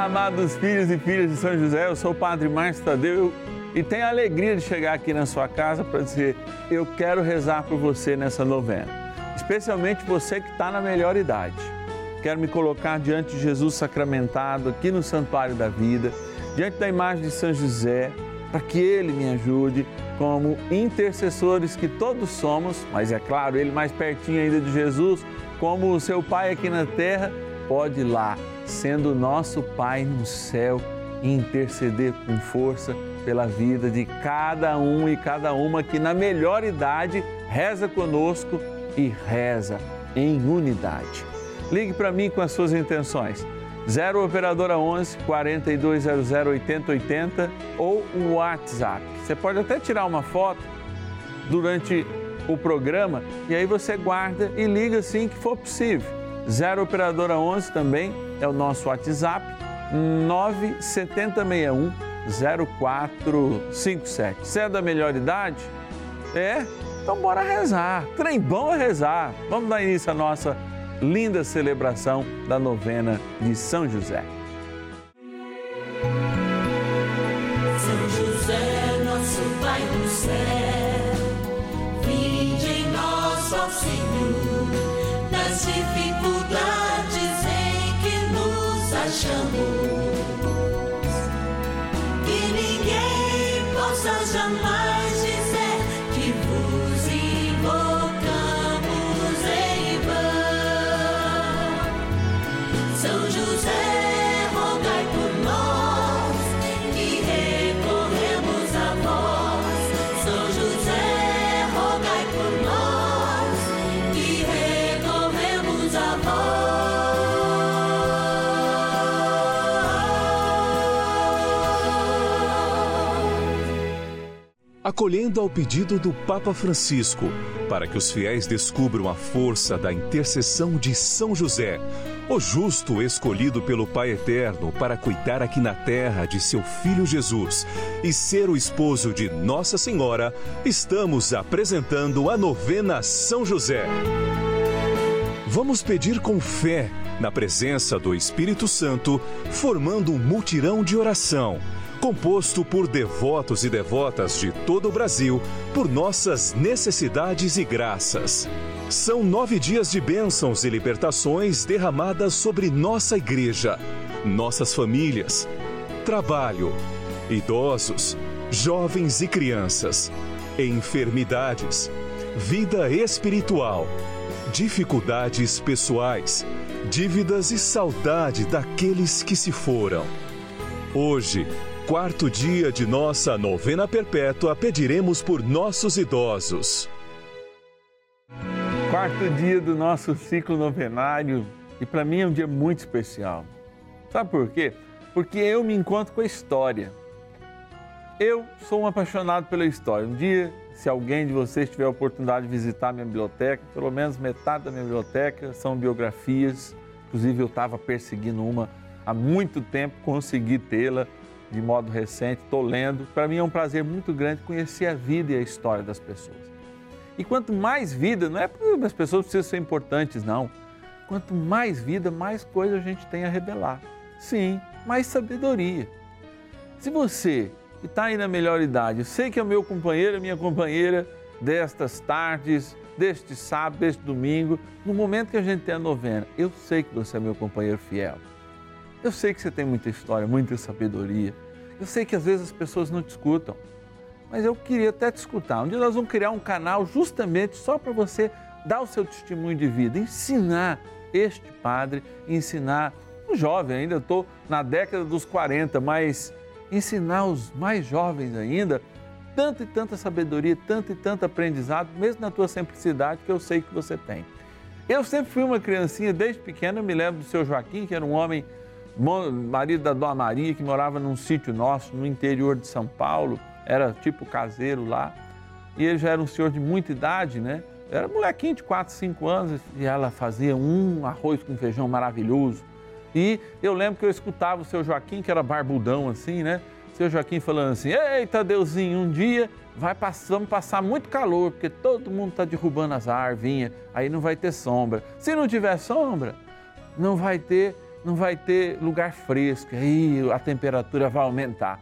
Amados filhos e filhas de São José, eu sou o Padre Márcio Tadeu e tenho a alegria de chegar aqui na sua casa para dizer: eu quero rezar por você nessa novena, especialmente você que está na melhor idade. Quero me colocar diante de Jesus sacramentado aqui no Santuário da Vida, diante da imagem de São José, para que ele me ajude como intercessores que todos somos, mas é claro, ele mais pertinho ainda de Jesus, como o seu Pai aqui na terra, pode ir lá sendo nosso Pai no céu interceder com força pela vida de cada um e cada uma que na melhor idade reza conosco e reza em unidade. Ligue para mim com as suas intenções. 0 operadora 11 4200 8080 ou WhatsApp. Você pode até tirar uma foto durante o programa e aí você guarda e liga assim que for possível. 0 operadora 11 também é o nosso WhatsApp 97061 0457. Você é da melhor idade? É? Então bora rezar. Trem bom é rezar. Vamos dar início à nossa linda celebração da novena de São José. São José, rogai por nós que recorremos a vós. São José, rogai por nós que recorremos a vós. acolhendo ao pedido do Papa Francisco, para que os fiéis descubram a força da intercessão de São José, o justo escolhido pelo Pai Eterno para cuidar aqui na terra de seu filho Jesus e ser o esposo de Nossa Senhora, estamos apresentando a novena São José. Vamos pedir com fé, na presença do Espírito Santo, formando um mutirão de oração, composto por devotos e devotas de todo o Brasil, por nossas necessidades e graças. São nove dias de bênçãos e libertações derramadas sobre nossa igreja, nossas famílias, trabalho, idosos, jovens e crianças, enfermidades, vida espiritual dificuldades pessoais, dívidas e saudade daqueles que se foram. Hoje, quarto dia de nossa novena perpétua, pediremos por nossos idosos. Quarto dia do nosso ciclo novenário e para mim é um dia muito especial. Sabe por quê? Porque eu me encontro com a história. Eu sou um apaixonado pela história. Um dia, se alguém de vocês tiver a oportunidade de visitar a minha biblioteca, pelo menos metade da minha biblioteca são biografias. Inclusive, eu estava perseguindo uma há muito tempo, consegui tê-la de modo recente, estou lendo. Para mim é um prazer muito grande conhecer a vida e a história das pessoas. E quanto mais vida, não é porque as pessoas precisam ser importantes, não. Quanto mais vida, mais coisa a gente tem a revelar. Sim, mais sabedoria. Se você que está aí na melhor idade, eu sei que é o meu companheiro, minha companheira destas tardes, deste sábado, deste domingo, no momento que a gente tem a novena, eu sei que você é meu companheiro fiel. Eu sei que você tem muita história, muita sabedoria. Eu sei que às vezes as pessoas não te escutam, mas eu queria até te escutar. Um dia nós vamos criar um canal justamente só para você dar o seu testemunho de vida, ensinar este padre, ensinar um jovem, ainda estou na década dos 40, mas ensinar os mais jovens ainda tanta e tanta sabedoria, tanto e tanto aprendizado, mesmo na tua simplicidade que eu sei que você tem. Eu sempre fui uma criancinha, desde pequena, eu me lembro do seu Joaquim, que era um homem, marido da Dona Maria, que morava num sítio nosso, no interior de São Paulo, era tipo caseiro lá, e ele já era um senhor de muita idade, né? Era molequinho de 4, 5 anos, e ela fazia um arroz com feijão maravilhoso. E eu lembro que eu escutava o seu Joaquim, que era barbudão assim, né? Seu Joaquim falando assim: Eita, Deusinho, um dia vai passar, vamos passar muito calor, porque todo mundo está derrubando as árvores, aí não vai ter sombra. Se não tiver sombra, não vai ter não vai ter lugar fresco, aí a temperatura vai aumentar.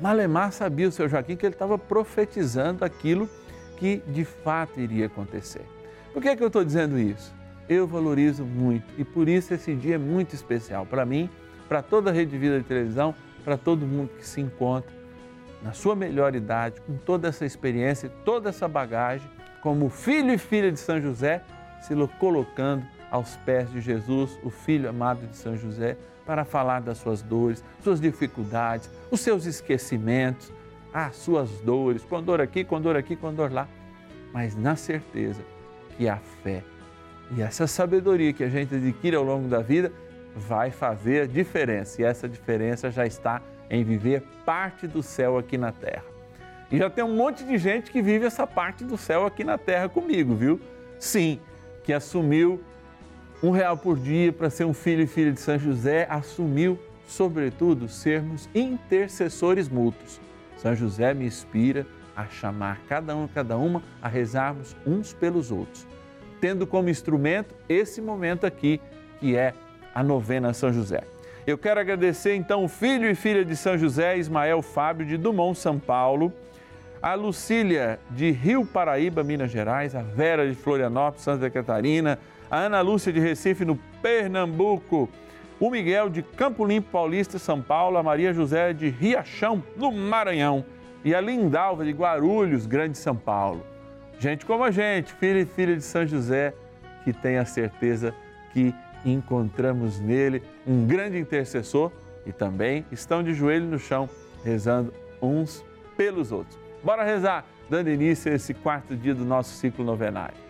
Malemar sabia o seu Joaquim que ele estava profetizando aquilo que de fato iria acontecer. Por que, é que eu estou dizendo isso? Eu valorizo muito e por isso esse dia é muito especial para mim, para toda a Rede Vida de Televisão, para todo mundo que se encontra na sua melhor idade, com toda essa experiência, toda essa bagagem, como filho e filha de São José, se colocando aos pés de Jesus, o filho amado de São José, para falar das suas dores, suas dificuldades, os seus esquecimentos, as suas dores, com dor aqui, com dor aqui, com dor lá, mas na certeza que a fé e essa sabedoria que a gente adquire ao longo da vida vai fazer a diferença. E essa diferença já está em viver parte do céu aqui na terra. E já tem um monte de gente que vive essa parte do céu aqui na terra comigo, viu? Sim, que assumiu um real por dia para ser um filho e filha de São José, assumiu, sobretudo, sermos intercessores mútuos. São José me inspira a chamar cada um e cada uma a rezarmos uns pelos outros, tendo como instrumento esse momento aqui, que é a novena São José. Eu quero agradecer então o filho e filha de São José, Ismael Fábio de Dumont, São Paulo, a Lucília de Rio Paraíba, Minas Gerais, a Vera de Florianópolis, Santa Catarina, a Ana Lúcia de Recife, no Pernambuco, o Miguel de Campo Limpo Paulista, São Paulo, a Maria José de Riachão, no Maranhão, e a Lindalva de Guarulhos, Grande São Paulo. Gente como a gente, filho e filha de São José, que tem a certeza que encontramos nele um grande intercessor e também estão de joelho no chão, rezando uns pelos outros. Bora rezar, dando início a esse quarto dia do nosso ciclo novenário.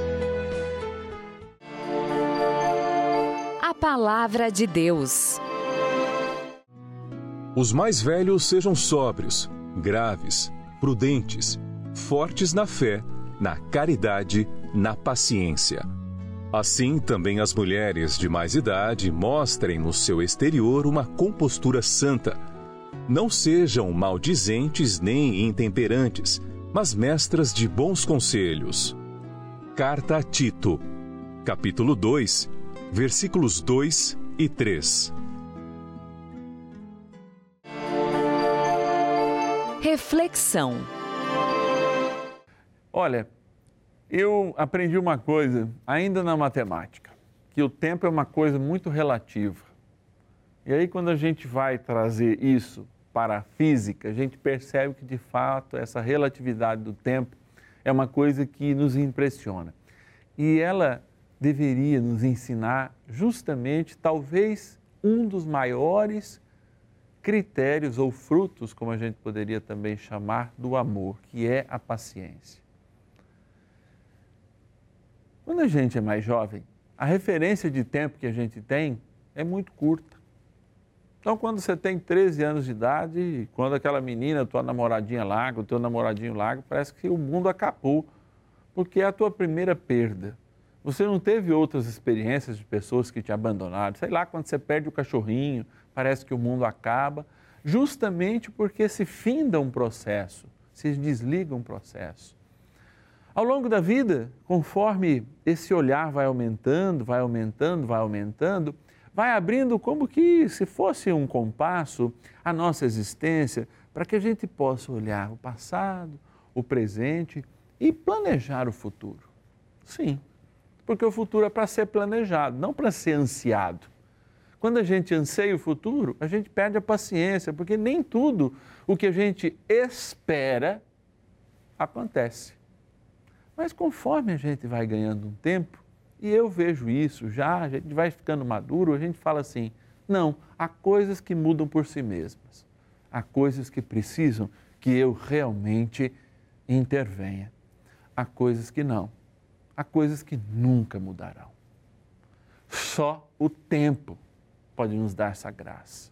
Palavra de Deus. Os mais velhos sejam sóbrios, graves, prudentes, fortes na fé, na caridade, na paciência. Assim, também as mulheres de mais idade mostrem no seu exterior uma compostura santa. Não sejam maldizentes nem intemperantes, mas mestras de bons conselhos. Carta a Tito, capítulo 2, versículos 2 e 3. Reflexão. Olha, eu aprendi uma coisa ainda na matemática, que o tempo é uma coisa muito relativa. E aí quando a gente vai trazer isso para a física, a gente percebe que de fato essa relatividade do tempo é uma coisa que nos impressiona. E ela deveria nos ensinar justamente, talvez, um dos maiores critérios ou frutos, como a gente poderia também chamar, do amor, que é a paciência. Quando a gente é mais jovem, a referência de tempo que a gente tem é muito curta. Então, quando você tem 13 anos de idade, quando aquela menina, tua namoradinha larga, o teu namoradinho larga, parece que o mundo acabou, porque é a tua primeira perda. Você não teve outras experiências de pessoas que te abandonaram? Sei lá, quando você perde o cachorrinho, parece que o mundo acaba, justamente porque se finda um processo, se desliga um processo. Ao longo da vida, conforme esse olhar vai aumentando, vai aumentando, vai aumentando, vai abrindo como que se fosse um compasso a nossa existência, para que a gente possa olhar o passado, o presente e planejar o futuro. Sim, porque o futuro é para ser planejado, não para ser ansiado. Quando a gente anseia o futuro, a gente perde a paciência, porque nem tudo o que a gente espera acontece. Mas conforme a gente vai ganhando um tempo, e eu vejo isso já, a gente vai ficando maduro, a gente fala assim: não, há coisas que mudam por si mesmas, há coisas que precisam que eu realmente intervenha, há coisas que não há coisas que nunca mudarão. Só o tempo pode nos dar essa graça.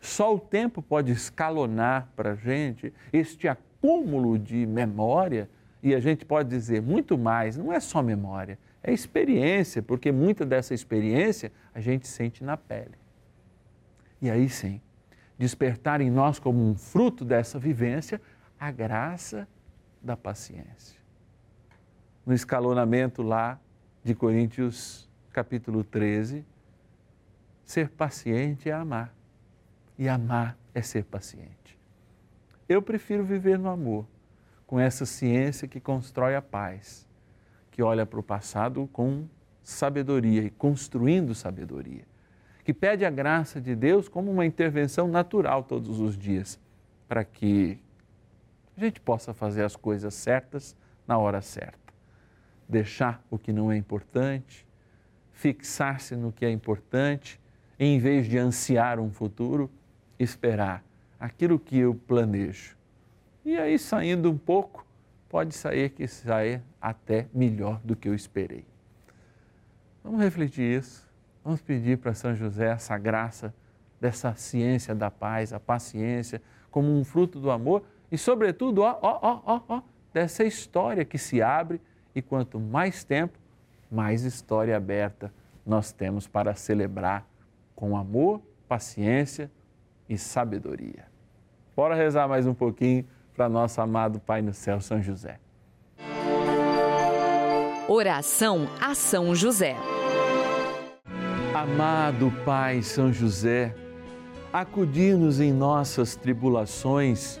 Só o tempo pode escalonar para a gente este acúmulo de memória e a gente pode dizer muito mais, não é só memória, é experiência, porque muita dessa experiência a gente sente na pele. E aí sim, despertar em nós como um fruto dessa vivência a graça da paciência no escalonamento lá de Coríntios capítulo 13, ser paciente é amar. E amar é ser paciente. Eu prefiro viver no amor, com essa ciência que constrói a paz, que olha para o passado com sabedoria e construindo sabedoria, que pede a graça de Deus como uma intervenção natural todos os dias, para que a gente possa fazer as coisas certas na hora certa deixar o que não é importante, fixar-se no que é importante, em vez de ansiar um futuro, esperar aquilo que eu planejo. E aí, saindo um pouco, pode sair que saia até melhor do que eu esperei. Vamos refletir isso. Vamos pedir para São José essa graça dessa ciência da paz, a paciência, como um fruto do amor e, sobretudo, ó, ó, ó, ó, ó dessa história que se abre e quanto mais tempo, mais história aberta nós temos para celebrar com amor, paciência e sabedoria. Bora rezar mais um pouquinho para nosso amado Pai no céu, São José. Oração a São José. Amado Pai São José, acudir-nos em nossas tribulações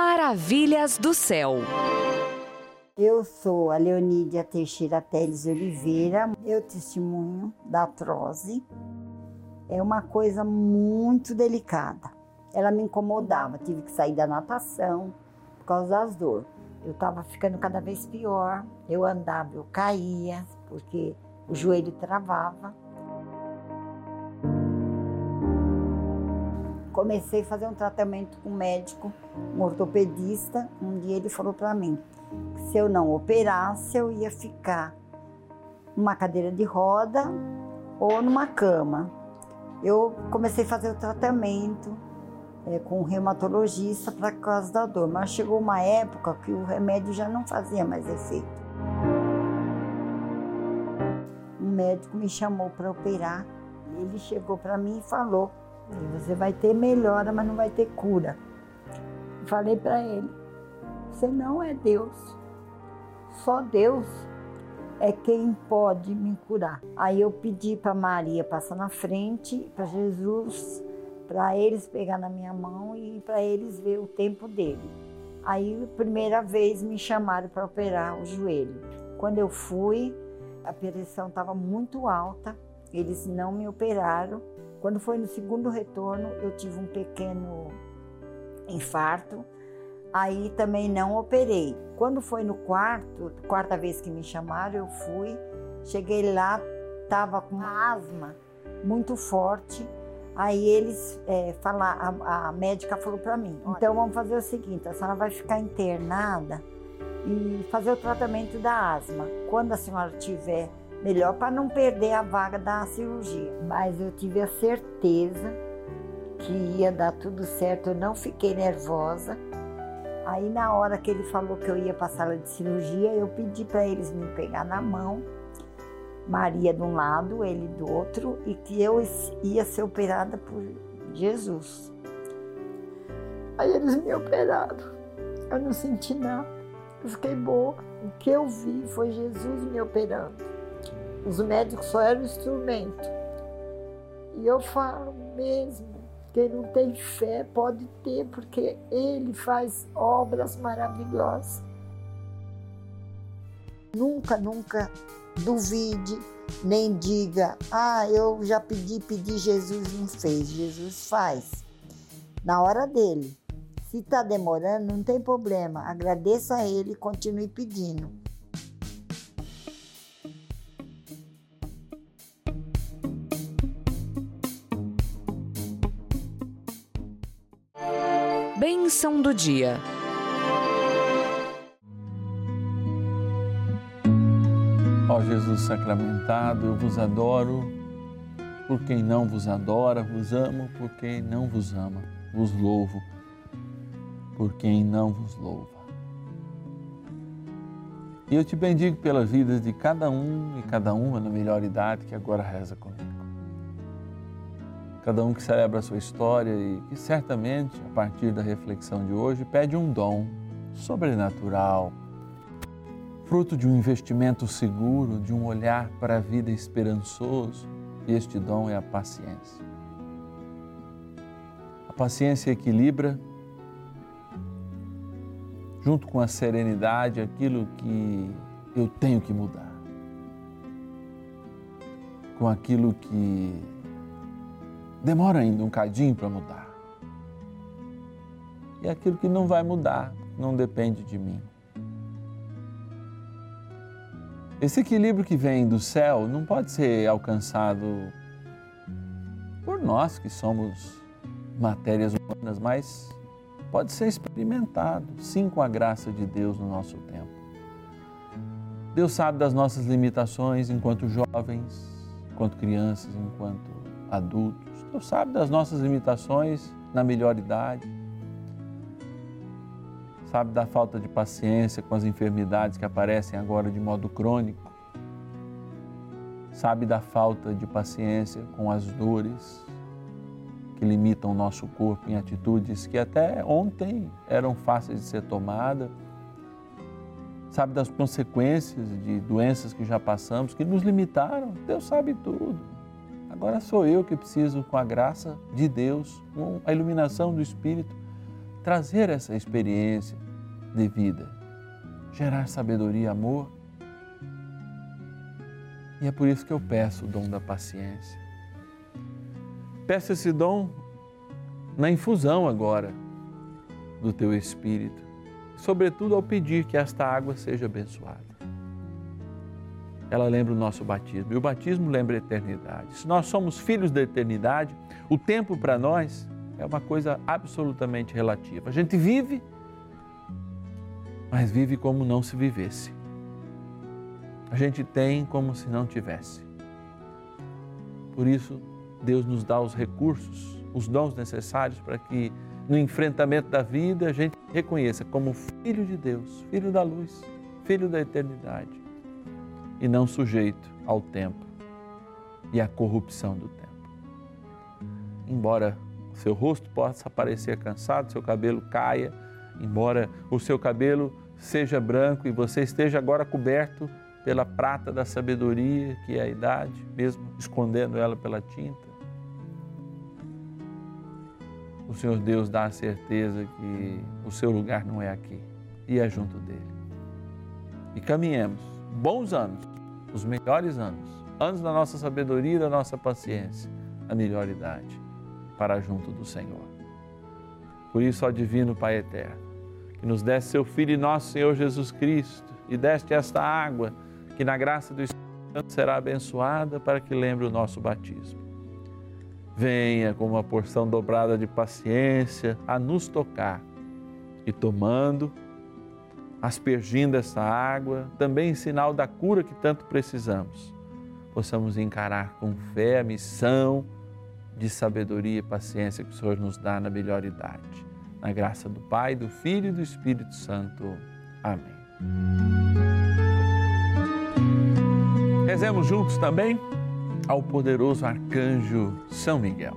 Maravilhas do céu. Eu sou a Leonídia Teixeira Teles Oliveira. Eu testemunho da artrose. É uma coisa muito delicada. Ela me incomodava, tive que sair da natação por causa das dores. Eu estava ficando cada vez pior. Eu andava, eu caía, porque o joelho travava. Comecei a fazer um tratamento com um médico, um ortopedista. Um dia ele falou para mim que se eu não operasse, eu ia ficar numa cadeira de roda ou numa cama. Eu comecei a fazer o tratamento é, com um reumatologista para causa da dor, mas chegou uma época que o remédio já não fazia mais efeito. Um médico me chamou para operar. Ele chegou para mim e falou: você vai ter melhora, mas não vai ter cura. Falei para ele: Você não é Deus. Só Deus é quem pode me curar. Aí eu pedi para Maria passar na frente, para Jesus, para eles pegar na minha mão e para eles ver o tempo dele. Aí, primeira vez, me chamaram para operar o joelho. Quando eu fui, a pressão estava muito alta, eles não me operaram. Quando foi no segundo retorno, eu tive um pequeno infarto. Aí também não operei. Quando foi no quarto, quarta vez que me chamaram, eu fui. Cheguei lá, estava com asma muito forte. Aí eles é, falar, a, a médica falou para mim: então vamos fazer o seguinte, a senhora vai ficar internada e fazer o tratamento da asma. Quando a senhora tiver melhor para não perder a vaga da cirurgia. Mas eu tive a certeza que ia dar tudo certo, eu não fiquei nervosa. Aí na hora que ele falou que eu ia para a sala de cirurgia, eu pedi para eles me pegar na mão, Maria de um lado, ele do outro, e que eu ia ser operada por Jesus. Aí eles me operaram. Eu não senti nada. Eu fiquei boa. O que eu vi foi Jesus me operando. Os médicos só eram instrumento. E eu falo mesmo, quem não tem fé pode ter, porque Ele faz obras maravilhosas. Nunca, nunca duvide, nem diga, ah, eu já pedi, pedi, Jesus não fez. Jesus faz. Na hora dele. Se está demorando, não tem problema. Agradeça a Ele e continue pedindo. Bênção do dia. Ó Jesus sacramentado, eu vos adoro por quem não vos adora, vos amo por quem não vos ama, vos louvo por quem não vos louva. E eu te bendigo pela vida de cada um e cada uma na melhor idade que agora reza comigo. Cada um que celebra a sua história e que certamente, a partir da reflexão de hoje, pede um dom sobrenatural, fruto de um investimento seguro, de um olhar para a vida esperançoso. E este dom é a paciência. A paciência equilibra, junto com a serenidade, aquilo que eu tenho que mudar, com aquilo que demora ainda um cadinho para mudar. E aquilo que não vai mudar, não depende de mim. Esse equilíbrio que vem do céu não pode ser alcançado por nós que somos matérias humanas, mas pode ser experimentado, sim, com a graça de Deus no nosso tempo. Deus sabe das nossas limitações enquanto jovens, enquanto crianças, enquanto adultos. Deus sabe das nossas limitações na melhor idade. Sabe da falta de paciência com as enfermidades que aparecem agora de modo crônico. Sabe da falta de paciência com as dores que limitam o nosso corpo em atitudes que até ontem eram fáceis de ser tomadas sabe das consequências de doenças que já passamos, que nos limitaram. Deus sabe tudo. Agora sou eu que preciso, com a graça de Deus, com a iluminação do Espírito, trazer essa experiência de vida, gerar sabedoria e amor. E é por isso que eu peço o dom da paciência. Peço esse dom na infusão agora do teu Espírito sobretudo ao pedir que esta água seja abençoada. Ela lembra o nosso batismo e o batismo lembra a eternidade. Se nós somos filhos da eternidade, o tempo para nós é uma coisa absolutamente relativa. A gente vive, mas vive como não se vivesse. A gente tem como se não tivesse. Por isso, Deus nos dá os recursos, os dons necessários para que no enfrentamento da vida a gente reconheça como filho de Deus, filho da luz, filho da eternidade e não sujeito ao tempo e à corrupção do tempo. Embora seu rosto possa parecer cansado, seu cabelo caia, embora o seu cabelo seja branco e você esteja agora coberto pela prata da sabedoria, que é a idade, mesmo escondendo ela pela tinta, o Senhor Deus dá a certeza que o seu lugar não é aqui e é junto dele. E caminhemos bons anos, os melhores anos, anos da nossa sabedoria e da nossa paciência, a melhor idade, para junto do Senhor. Por isso, ó Divino Pai Eterno, que nos desse seu Filho e nosso Senhor Jesus Cristo e deste esta água que na graça do Espírito Santo será abençoada para que lembre o nosso batismo venha com uma porção dobrada de paciência a nos tocar e tomando, aspergindo essa água, também em sinal da cura que tanto precisamos, possamos encarar com fé a missão de sabedoria e paciência que o Senhor nos dá na melhor idade. Na graça do Pai, do Filho e do Espírito Santo. Amém. Rezemos juntos também ao poderoso arcanjo São Miguel.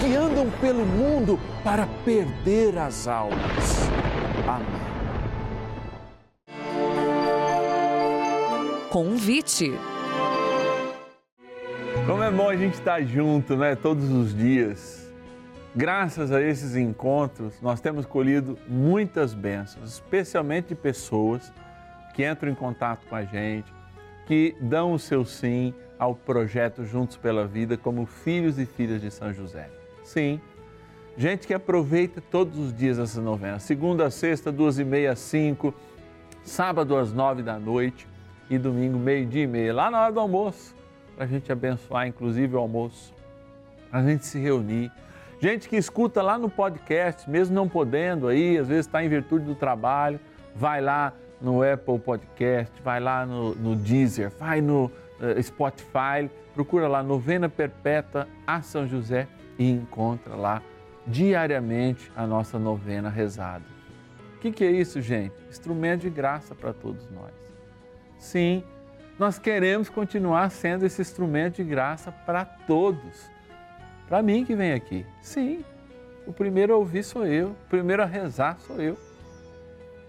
que andam pelo mundo para perder as almas. Amém. Convite. Como é bom a gente estar junto, né? Todos os dias Graças a esses encontros, nós temos colhido muitas bênçãos, especialmente de pessoas que entram em contato com a gente, que dão o seu sim ao projeto Juntos pela Vida como filhos e filhas de São José. Sim, gente que aproveita todos os dias essa novena, segunda sexta, duas e meia, cinco, sábado às nove da noite. E domingo meio-dia e meia, lá na hora do almoço, para a gente abençoar inclusive o almoço, para a gente se reunir. Gente que escuta lá no podcast, mesmo não podendo aí, às vezes está em virtude do trabalho, vai lá no Apple Podcast, vai lá no, no Deezer, vai no uh, Spotify, procura lá Novena Perpétua a São José e encontra lá diariamente a nossa novena rezada. O que, que é isso, gente? Instrumento de graça para todos nós. Sim, nós queremos continuar sendo esse instrumento de graça para todos para mim que vem aqui. Sim, o primeiro a ouvir sou eu, o primeiro a rezar sou eu.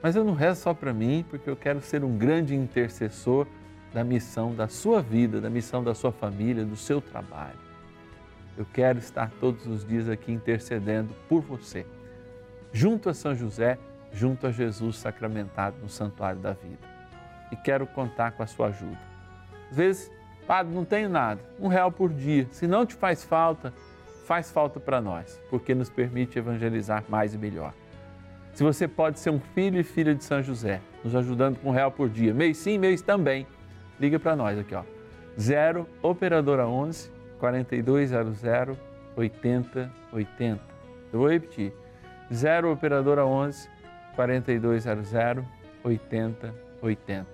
Mas eu não rezo só para mim, porque eu quero ser um grande intercessor da missão da sua vida, da missão da sua família, do seu trabalho. Eu quero estar todos os dias aqui intercedendo por você, junto a São José, junto a Jesus sacramentado no santuário da vida. E quero contar com a sua ajuda. Às vezes, padre, não tenho nada, um real por dia. Se não te faz falta, faz falta para nós, porque nos permite evangelizar mais e melhor. Se você pode ser um filho e filha de São José, nos ajudando com um real por dia, mês sim, mês também, liga para nós aqui, ó. 0 Operadora 11 4200 8080. Eu vou repetir. 0 Operadora 11 4200 8080.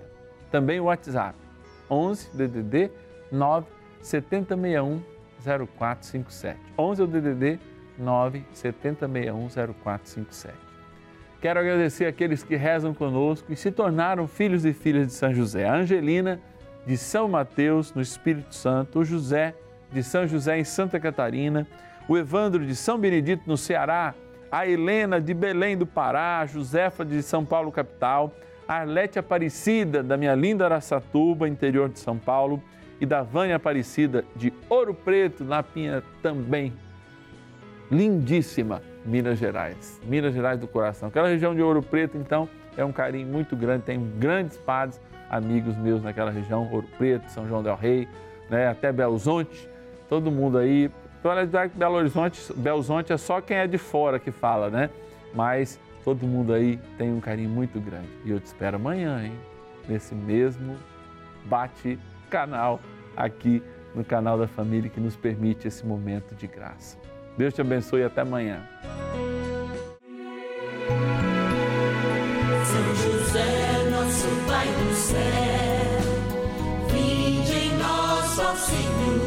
Também o WhatsApp 11 DDD 9 7061 0457. 11 é o DDD 9 7061 0457. Quero agradecer aqueles que rezam conosco e se tornaram filhos e filhas de São José. A Angelina de São Mateus, no Espírito Santo, o José de São José em Santa Catarina, o Evandro de São Benedito no Ceará, a Helena de Belém do Pará, a Josefa de São Paulo capital, a Arlete Aparecida da minha linda Araçatuba, interior de São Paulo, e da Vânia Aparecida de Ouro Preto, na Pinha também. Lindíssima Minas Gerais, Minas Gerais do coração. Aquela região de Ouro Preto, então, é um carinho muito grande, tem grandes padres, amigos meus naquela região, Ouro Preto, São João del Rei, né, até Belzonte, todo mundo aí. Olha, Belo Horizonte, Belzonte é só quem é de fora que fala, né? Mas todo mundo aí tem um carinho muito grande. E eu te espero amanhã, hein? Nesse mesmo bate-canal aqui no canal da família que nos permite esse momento de graça. Deus te abençoe e até amanhã. São José, nosso Pai do céu, vinde em nós, ó Senhor,